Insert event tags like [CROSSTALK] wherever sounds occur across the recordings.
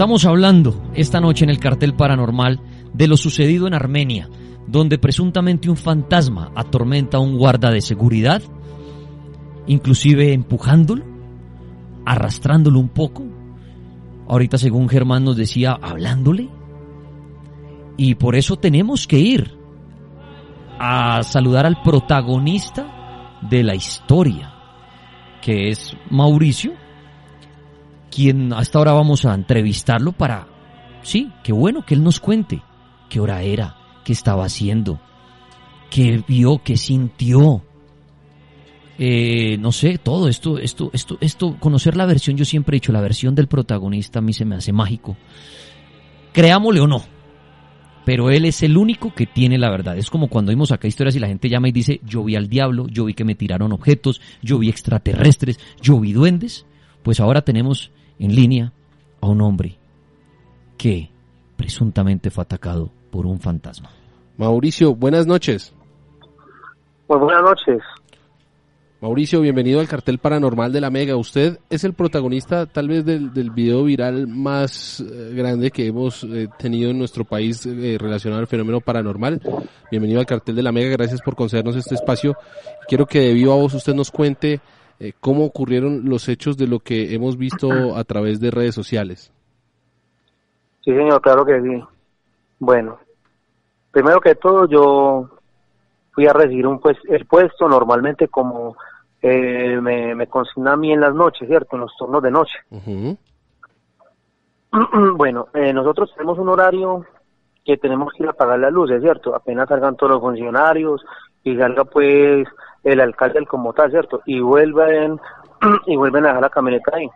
Estamos hablando esta noche en el cartel paranormal de lo sucedido en Armenia, donde presuntamente un fantasma atormenta a un guarda de seguridad, inclusive empujándolo, arrastrándolo un poco. Ahorita según Germán nos decía, hablándole. Y por eso tenemos que ir a saludar al protagonista de la historia, que es Mauricio, quien hasta ahora vamos a entrevistarlo para, sí, qué bueno que él nos cuente qué hora era, qué estaba haciendo, qué vio, qué sintió. Eh, no sé, todo esto, esto, esto, esto, conocer la versión, yo siempre he dicho, la versión del protagonista a mí se me hace mágico. Creámosle o no, pero él es el único que tiene la verdad. Es como cuando vimos acá historias y la gente llama y dice, yo vi al diablo, yo vi que me tiraron objetos, yo vi extraterrestres, yo vi duendes. Pues ahora tenemos en línea a un hombre que presuntamente fue atacado por un fantasma. Mauricio, buenas noches. Pues buenas noches. Mauricio, bienvenido al cartel paranormal de la Mega. Usted es el protagonista tal vez del, del video viral más eh, grande que hemos eh, tenido en nuestro país eh, relacionado al fenómeno paranormal. Bienvenido al cartel de la Mega, gracias por concedernos este espacio. Quiero que de viva voz usted nos cuente cómo ocurrieron los hechos de lo que hemos visto a través de redes sociales. Sí, señor, claro que sí. Bueno, primero que todo yo fui a recibir un pues el puesto normalmente como eh, me, me consigna a mí en las noches, ¿cierto? En los turnos de noche. [CLEARS THROAT] bueno, eh, nosotros tenemos un horario que tenemos que ir a apagar las luces, ¿cierto? Apenas salgan todos los funcionarios y salga pues el alcalde como tal, ¿cierto? Y vuelven [CLEARS THROAT] y vuelven a dejar la camioneta ahí.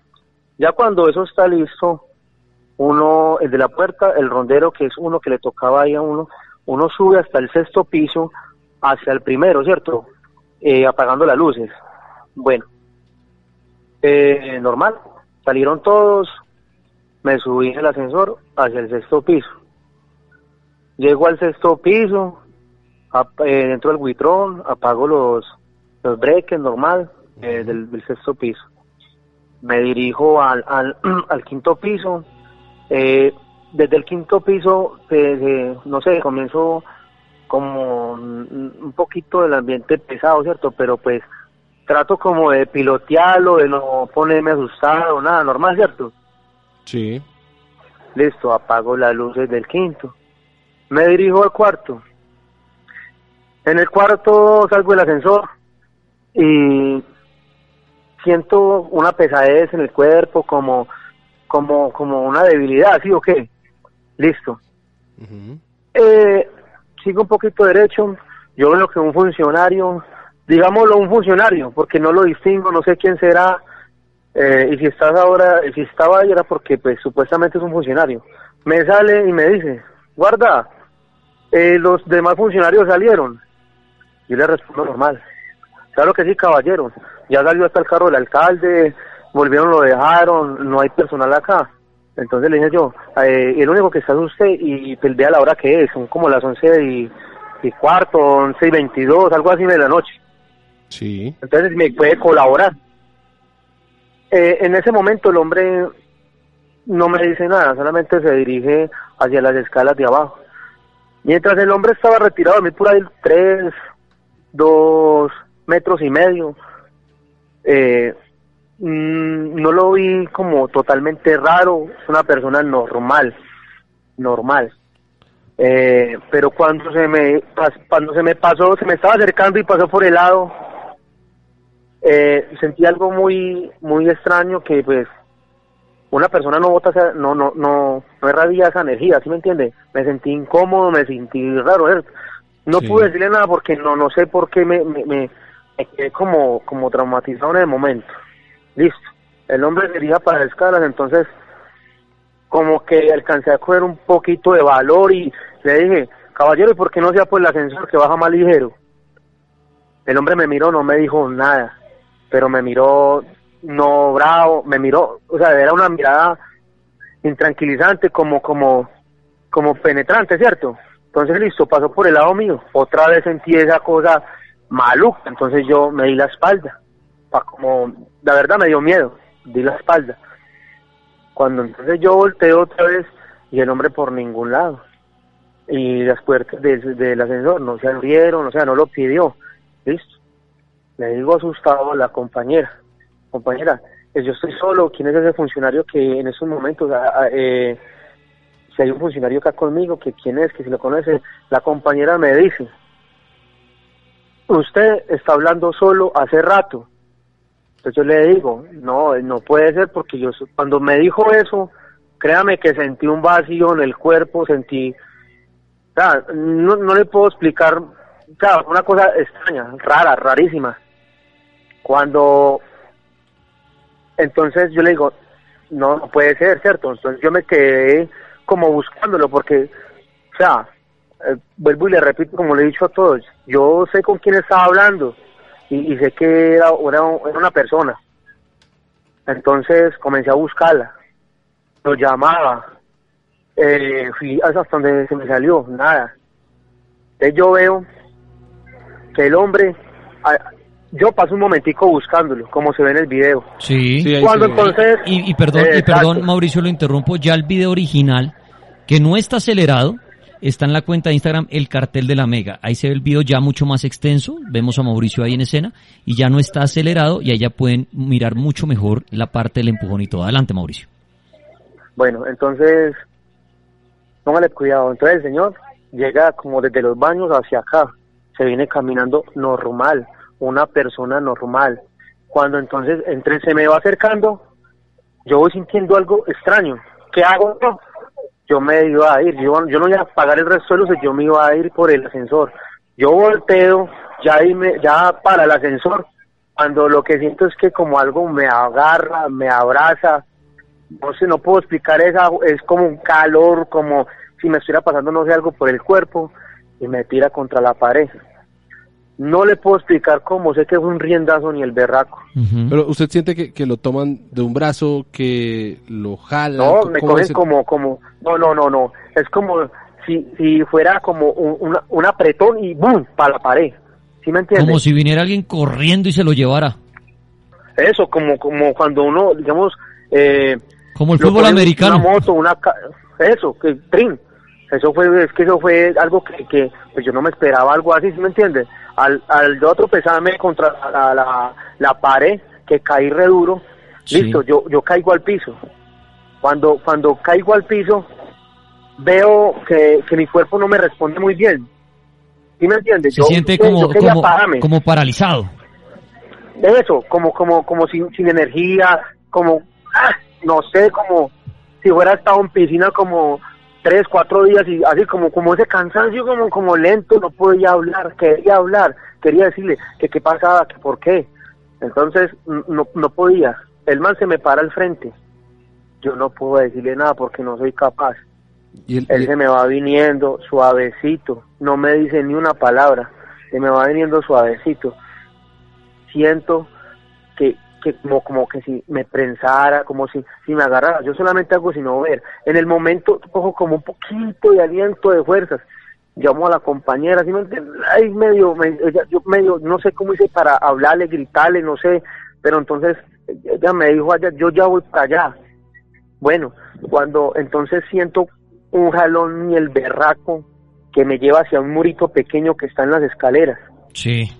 Ya cuando eso está listo, uno, el de la puerta, el rondero, que es uno que le tocaba ahí a uno, uno sube hasta el sexto piso hacia el primero, ¿cierto? Eh, apagando las luces. Bueno, eh, normal, salieron todos, me subí en el ascensor hacia el sexto piso. Llego al sexto piso, eh, dentro del buitrón, apago los, los breakers normal del, del, sexto piso. Me dirijo al, al, [CLEARS THROAT] al quinto piso, eh, desde el quinto piso, no sé, comienzo como un poquito del ambiente pesado, ¿cierto? Pero pues trato como de pilotearlo, de no ponerme asustado, nada, normal, ¿cierto? Sí. Listo, apago las luces del quinto. Me dirijo al cuarto. En el cuarto salgo del ascensor y siento una pesadez en el cuerpo, como como, como una debilidad, ¿sí o qué? Listo. eh, sigo un poquito derecho, yo veo que un funcionario, digámoslo un funcionario, porque no lo distingo, no sé quién será, eh, y si estás ahora, si estaba ahí era porque pues supuestamente es un funcionario. Me sale y me dice, guarda, eh, los demás funcionarios salieron. Yo le respondo normal. Claro que sí, caballero. Ya salió hasta el carro del alcalde, volvieron, lo dejaron, no hay personal acá. Entonces le dije yo, eh, el único que está es usted y pues vea la hora que es, son como las once y, y cuarto, once y veintidós, algo así de la noche. Sí. Entonces me puede colaborar. Eh, en ese momento el hombre no me dice nada, solamente se dirige hacia las escalas de abajo. Mientras el hombre estaba retirado a mí por ahí tres, dos metros y medio, eh, Mm, no lo vi como totalmente raro, es una persona normal, normal. Eh, pero cuando se me cuando se me pasó, se me estaba acercando y pasó por el lado, eh, sentí algo muy muy extraño que pues una persona no bota no no no no irradia esa energía, ¿sí me entiende? Me sentí incómodo, me sentí raro, no pude decirle nada porque no no sé por qué me me, me, me quedé como como traumatizado en el momento. Listo. El hombre sería para escalas, entonces como que alcancé a coger un poquito de valor y le dije, caballero, ¿y por qué no sea por el ascensor que baja más ligero? El hombre me miró, no me dijo nada, pero me miró no bravo, me miró, o sea, era una mirada intranquilizante, como, como, como penetrante, ¿cierto? Entonces listo, pasó por el lado mío, otra vez sentí esa cosa maluca, entonces yo me di la espalda, para como la verdad me dio miedo, di la espalda. Cuando entonces yo volteo otra vez y el hombre por ningún lado. Y las puertas del ascensor no se abrieron, o sea, no lo pidió. Listo. Le digo asustado a la compañera, compañera, pues yo estoy solo, ¿quién es ese funcionario que en esos momentos, eh, si hay un funcionario acá conmigo, que quién es, que si lo conoce, la compañera me dice, usted está hablando solo hace rato. Entonces yo le digo, no, no puede ser porque yo cuando me dijo eso, créame que sentí un vacío en el cuerpo, sentí, o sea, no, no le puedo explicar, claro, una cosa extraña, rara, rarísima. Cuando, entonces yo le digo, no, no puede ser, ¿cierto? Entonces yo me quedé como buscándolo porque, o sea, eh, vuelvo y le repito como le he dicho a todos, yo sé con quién estaba hablando y, sé que era, era, una persona. Entonces comencé a buscarla, lo llamaba, eh, fui hasta donde se me salió, nada. Entonces yo veo que el hombre, yo paso un momentico buscándolo, como se ve en el video. Sí. Cuando entonces... Y, perdón, y perdón, Mauricio, lo interrumpo, ya el video original, que no está acelerado, está en la cuenta de Instagram El Cartel de la Mega. Ahí se ve el video ya mucho más extenso. Vemos a Mauricio ahí en escena y ya no está acelerado y ahí ya pueden mirar mucho mejor la parte del empujón y todo. Adelante, Mauricio. Bueno, entonces, póngale cuidado. Entonces el señor llega como desde los baños hacia acá. Se viene caminando normal, una persona normal. Cuando entonces entre se me va acercando, yo voy sintiendo algo extraño. ¿Qué hago? Yo me iba a ir, yo, yo no iba a pagar el luces, yo me iba a ir por el ascensor. Yo volteo, ya, me, ya para el ascensor, cuando lo que siento es que como algo me agarra, me abraza, no sé, no puedo explicar esa, es como un calor, como si me estuviera pasando, no sé, algo por el cuerpo, y me tira contra la pared. No le puedo explicar cómo, sé que fue un riendazo ni el berraco. Pero usted siente que, que, lo toman de un brazo, que lo jalan. No, me cogen como, como, no, no, no, no. Es como si, si fuera como un, un apretón y ¡boom! para la pared. ¿Sí me entiendes? Como si viniera alguien corriendo y se lo llevara. Eso, como, como cuando uno, digamos, eh, como el fútbol americano. Una moto, una, eso, que trin. Eso fue, es que eso fue algo que, que pues yo no me esperaba algo así, ¿sí me entiendes? Al, al otro pesarme contra la, la, pared, que caí re duro, listo, yo, yo caigo al piso. Cuando, cuando caigo al piso, veo que, que mi cuerpo no me responde muy bien. ¿Sí me entiendes? Se siente como, como, como, paralizado. Eso, como, como, como sin, sin energía, como, ah, no sé, como si fuera estado en piscina como tres, cuatro días y así como, como ese cansancio, como, como lento, no podía hablar, quería hablar, quería decirle que qué pasaba, que por qué. Entonces no, no podía. El man se me para al frente. Yo no puedo decirle nada porque no soy capaz. ¿Y Él se me va viniendo suavecito, no me dice ni una palabra, se me va viniendo suavecito. Siento que, como, como que si me prensara, como si, si me agarrara. Yo solamente hago sino ver. En el momento cojo como un poquito de aliento, de fuerzas. Llamo a la compañera, ¿sí me medio, yo medio, no sé cómo hice para hablarle, gritarle, no sé. Pero entonces ella me dijo allá, yo ya voy para allá. Bueno, cuando entonces siento un jalón y el berraco que me lleva hacia un murito pequeño que está en las escaleras. Sí.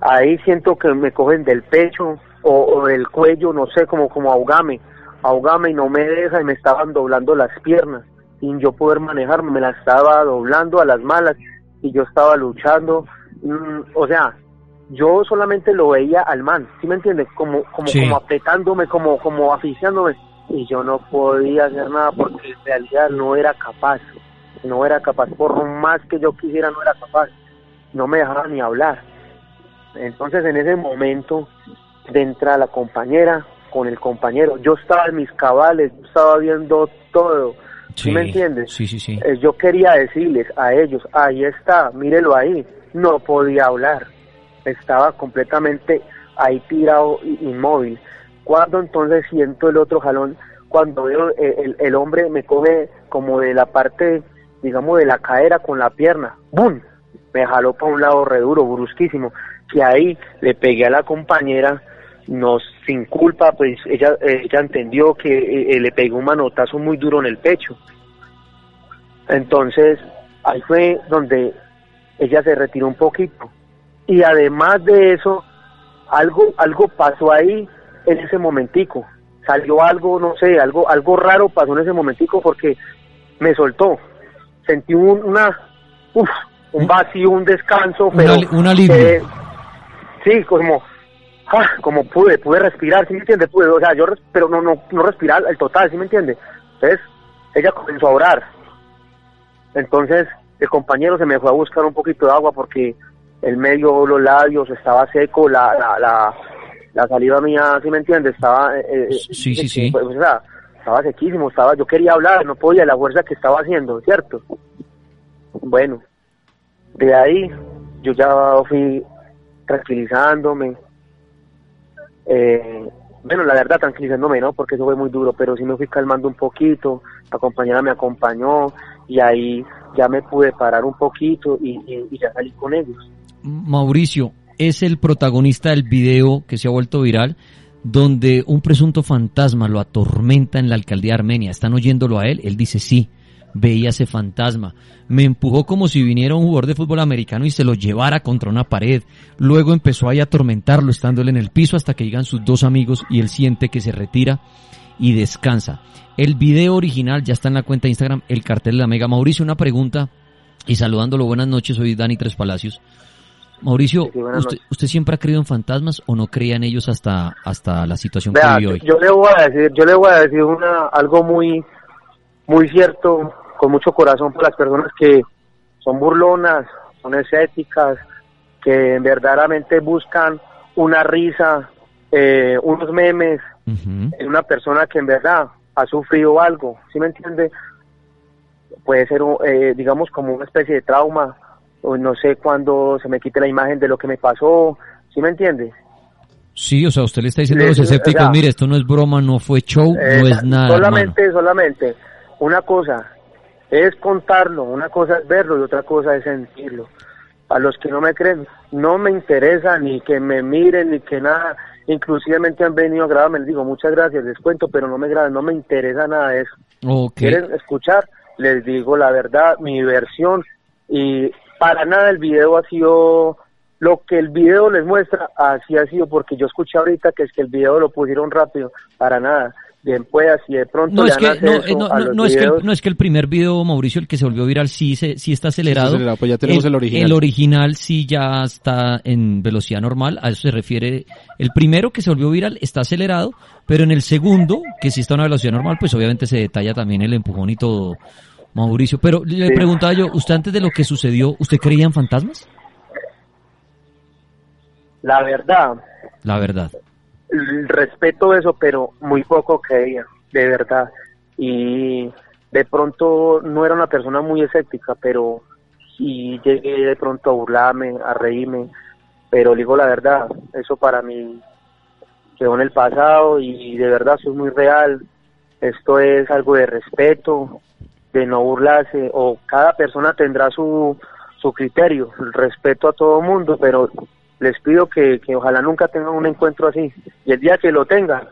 Ahí siento que me cogen del pecho, o, el cuello, no sé, como, como ahogame, ahogame y no me deja y me estaban doblando las piernas. Sin yo poder manejarme, me la estaba doblando a las malas y yo estaba luchando, mm, o sea, yo solamente lo veía al man, ¿sí me entiendes? Como, como, como apretándome, como, como asfixiándome. Y yo no podía hacer nada porque en realidad no era capaz, no era capaz, por más que yo quisiera no era capaz, no me dejaba ni hablar. Entonces en ese momento de entrar la compañera con el compañero. Yo estaba en mis cabales, yo estaba viendo todo. ¿Sí, me entiendes? Sí, sí, sí. Eh, yo quería decirles a ellos, ahí está, mírelo ahí. No podía hablar. Estaba completamente ahí tirado, inmóvil. Cuando entonces siento el otro jalón, cuando veo eh, el, el, hombre me coge como de la parte, digamos, de la cadera con la pierna. ¡Bum! Me jaló para un lado re duro, brusquísimo. Que ahí le pegué a la compañera nos sin culpa, pues ella, ella entendió que eh, le pegó un manotazo muy duro en el pecho. Entonces, ahí fue donde ella se retiró un poquito. Y además de eso, algo, algo pasó ahí en ese momentico. Salió algo, no sé, algo, algo raro pasó en ese momentico porque me soltó. Sentí un, una, uf, un vacío, un descanso, pero... Un, alivio. Eh, sí, como, ah, como pude, pude respirar, ¿sí me entiende? Pude, o sea, yo, pero no, no, no respirar el total, ¿sí me entiende? Entonces, ella comenzó a orar. Entonces, el compañero se me fue a buscar un poquito de agua porque el medio, los labios, estaba seco, la, la, la, la saliva mía, ¿sí me entiende? Estaba... Eh, eh sí, sí, sí. Pues, o sea, estaba sequísimo, estaba, yo quería hablar, no podía, la fuerza que estaba haciendo, ¿cierto? Bueno, de ahí yo ya fui tranquilizándome, eh, bueno, la verdad tranquilizándome, ¿no? Porque eso fue muy duro, pero sí me fui calmando un poquito, la compañera me acompañó y ahí ya me pude parar un poquito y, y ya salí con ellos. Mauricio, es el protagonista del video que se ha vuelto viral donde un presunto fantasma lo atormenta en la alcaldía armenia. ¿Están oyéndolo a él? Él dice sí, veía ese fantasma. Me empujó como si viniera un jugador de fútbol americano y se lo llevara contra una pared. Luego empezó ahí a atormentarlo estándole en el piso hasta que llegan sus dos amigos y él siente que se retira y descansa. El video original ya está en la cuenta de Instagram, el cartel de la Mega. Mauricio, una pregunta y saludándolo, buenas noches, soy Dani Tres Palacios. Mauricio, usted, siempre ha creído en fantasmas o no creía en ellos hasta hasta la situación que vive hoy? Yo le voy a decir, yo le voy a decir una algo muy muy cierto, con mucho corazón para las personas que son burlonas, son escépticas, que verdaderamente buscan una risa, eh, unos memes, en una persona que en verdad ha sufrido algo, ¿sí me entiende? Puede ser, eh, digamos, como una especie de trauma, o no sé cuándo se me quite la imagen de lo que me pasó, ¿sí me entiende? Sí, o sea, usted le está diciendo a los escépticos, mire, esto no es broma, no fue show, no es nada. Solamente, solamente, una cosa es contarlo, una cosa es verlo y otra cosa es sentirlo. A los que no me creen, no me interesa ni que me miren ni que nada, inclusivamente han venido a grabarme, les digo muchas gracias, les cuento, pero no me graben, no me interesa nada de eso. ¿Quieren escuchar? Les digo la verdad, mi versión y para nada el video ha sido lo que el video les muestra, así ha sido, porque yo escuché ahorita que es que el video lo pusieron rápido, para nada. Bien pueda, si de pronto no, es que, no, es que el, no es que el primer video, Mauricio, el que se volvió viral, sí, se, sí está acelerado. pues ya tenemos el, original. El original sí ya está en velocidad normal, a eso se refiere. El primero que se volvió viral está acelerado, pero en el segundo, que sí está a una velocidad normal, pues obviamente se detalla también el empujón y todo. Mauricio, pero le preguntaba yo, ¿usted antes de lo que sucedió, ¿usted creía en fantasmas? La verdad. La verdad. Respeto eso, pero muy poco creía, de verdad. Y de pronto no era una persona muy escéptica, pero sí llegué de pronto a burlarme, a reírme. Pero digo la verdad, eso para mí quedó en el pasado y de verdad eso es muy real. Esto es algo de respeto, de no burlarse o cada persona tendrá su, su criterio, respeto a todo mundo, pero les pido que, que ojalá nunca tengan un encuentro así. Y el día que lo tengan,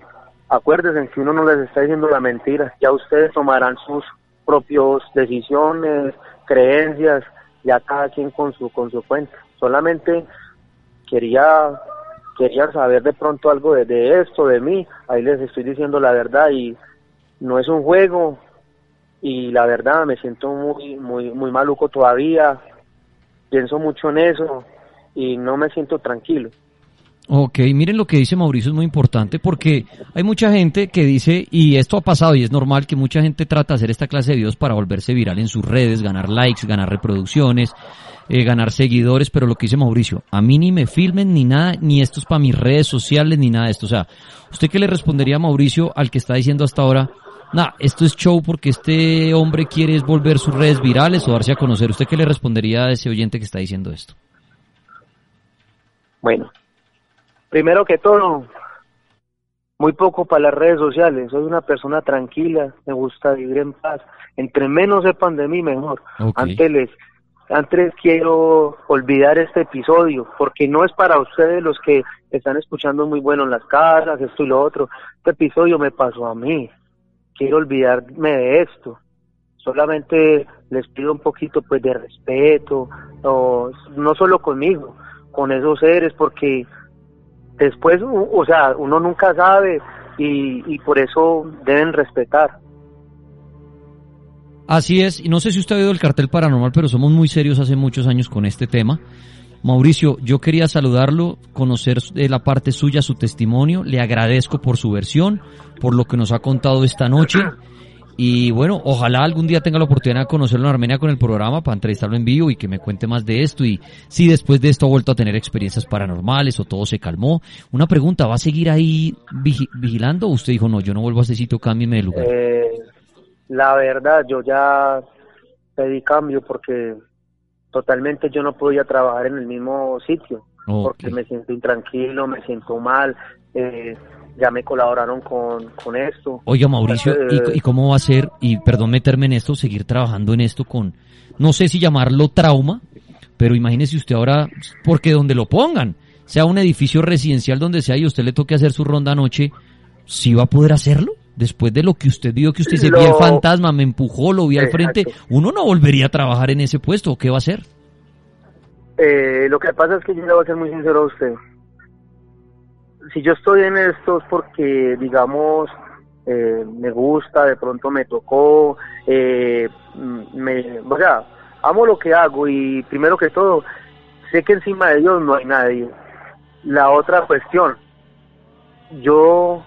acuérdense que uno no les está diciendo la mentira, ya ustedes tomarán sus propias decisiones, creencias, ya cada quien con su con su cuenta. Solamente quería quería saber de pronto algo de, de esto, de mí, ahí les estoy diciendo la verdad y no es un juego, y la verdad me siento muy muy muy maluco todavía. Pienso mucho en eso y no me siento tranquilo Ok, miren lo que dice Mauricio es muy importante porque hay mucha gente que dice, y esto ha pasado y es normal que mucha gente trata de hacer esta clase de videos para volverse viral en sus redes, ganar likes, ganar reproducciones, eh, ganar seguidores, pero lo que dice Mauricio, a mí ni me filmen ni nada, ni esto es para mis redes sociales ni nada de esto. O sea, ¿usted qué le respondería a Mauricio al que está diciendo hasta ahora, nah, esto es show porque este hombre quiere volver sus redes virales o darse a conocer. ¿Usted qué le respondería a ese oyente que está diciendo esto? Bueno, primero que todo, muy poco para las redes sociales. Soy una persona tranquila, me gusta vivir en paz. Entre menos sepan de mí, mejor. Antes les, antes quiero olvidar este episodio, porque no es para ustedes los que están escuchando muy bueno en las casas, esto y lo otro. Este episodio me pasó a mí. Quiero olvidarme de esto. Solamente les pido un poquito pues de respeto, no, no solo conmigo, con esos seres, porque después, o sea, uno nunca sabe y, y por eso deben respetar. Así es, y no sé si usted ha oído el cartel paranormal, pero somos muy serios hace muchos años con este tema. Mauricio, yo quería saludarlo, conocer de la parte suya su testimonio, le agradezco por su versión, por lo que nos ha contado esta noche. Y bueno, ojalá algún día tenga la oportunidad de conocerlo en Armenia con el programa para entrevistarlo en vivo y que me cuente más de esto y si después de esto ha vuelto a tener experiencias paranormales o todo se calmó. Una pregunta, ¿va a seguir ahí vigilando o usted dijo no, yo no vuelvo a ese sitio, cámbiame de lugar? Eh, la verdad, yo ya pedí cambio porque totalmente yo no podía trabajar en el mismo sitio porque me siento intranquilo, me siento mal. Eh, ya me colaboraron con, con esto. Oiga, Mauricio, ¿y, cómo va a ser, y perdón meterme en esto, seguir trabajando en esto con, no sé si llamarlo trauma, pero imagínese usted ahora, porque donde lo pongan, sea un edificio residencial donde sea y usted le toque hacer su ronda anoche, ¿sí va a poder hacerlo? Después de lo que usted vio, que usted se vio el fantasma, me empujó, lo vi al frente, uno no volvería a trabajar en ese puesto, ¿qué va a hacer? Eh, lo que pasa es que yo le voy a ser muy sincero a usted si yo estoy en esto es porque, digamos, eh, me gusta, de pronto me tocó, eh, me, o sea, amo lo que hago y primero que todo, sé que encima de Dios no hay nadie. La otra cuestión, yo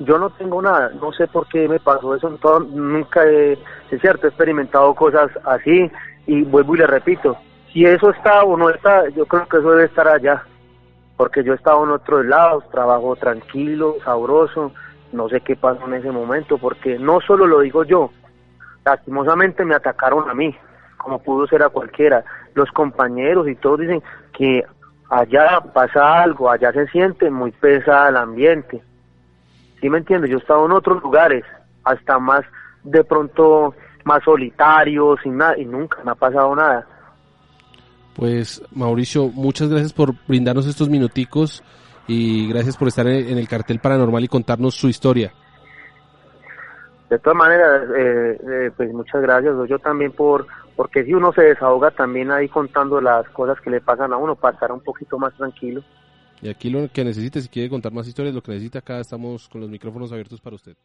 yo no tengo nada, no sé por qué me pasó eso, nunca he, es cierto, he experimentado cosas así y vuelvo y le repito, si eso está o no está, yo creo que eso debe estar allá porque yo estaba en otros lados, trabajo tranquilo, sabroso, no sé qué pasó en ese momento, porque no solo lo digo yo, lastimosamente me atacaron a mí, como pudo ser a cualquiera, los compañeros y todos dicen que allá pasa algo, allá se siente muy pesado el ambiente, ¿sí me entiendes? Yo he estado en otros lugares, hasta más de pronto más solitarios, sin nada, y nunca me ha pasado nada pues Mauricio, muchas gracias por brindarnos estos minuticos y gracias por estar en el cartel paranormal y contarnos su historia. De todas maneras, eh, eh, pues muchas gracias. Yo también por, porque si uno se desahoga también ahí contando las cosas que le pasan a uno para estar un poquito más tranquilo. Y aquí lo que necesite, si quiere contar más historias, lo que necesita, acá estamos con los micrófonos abiertos para usted.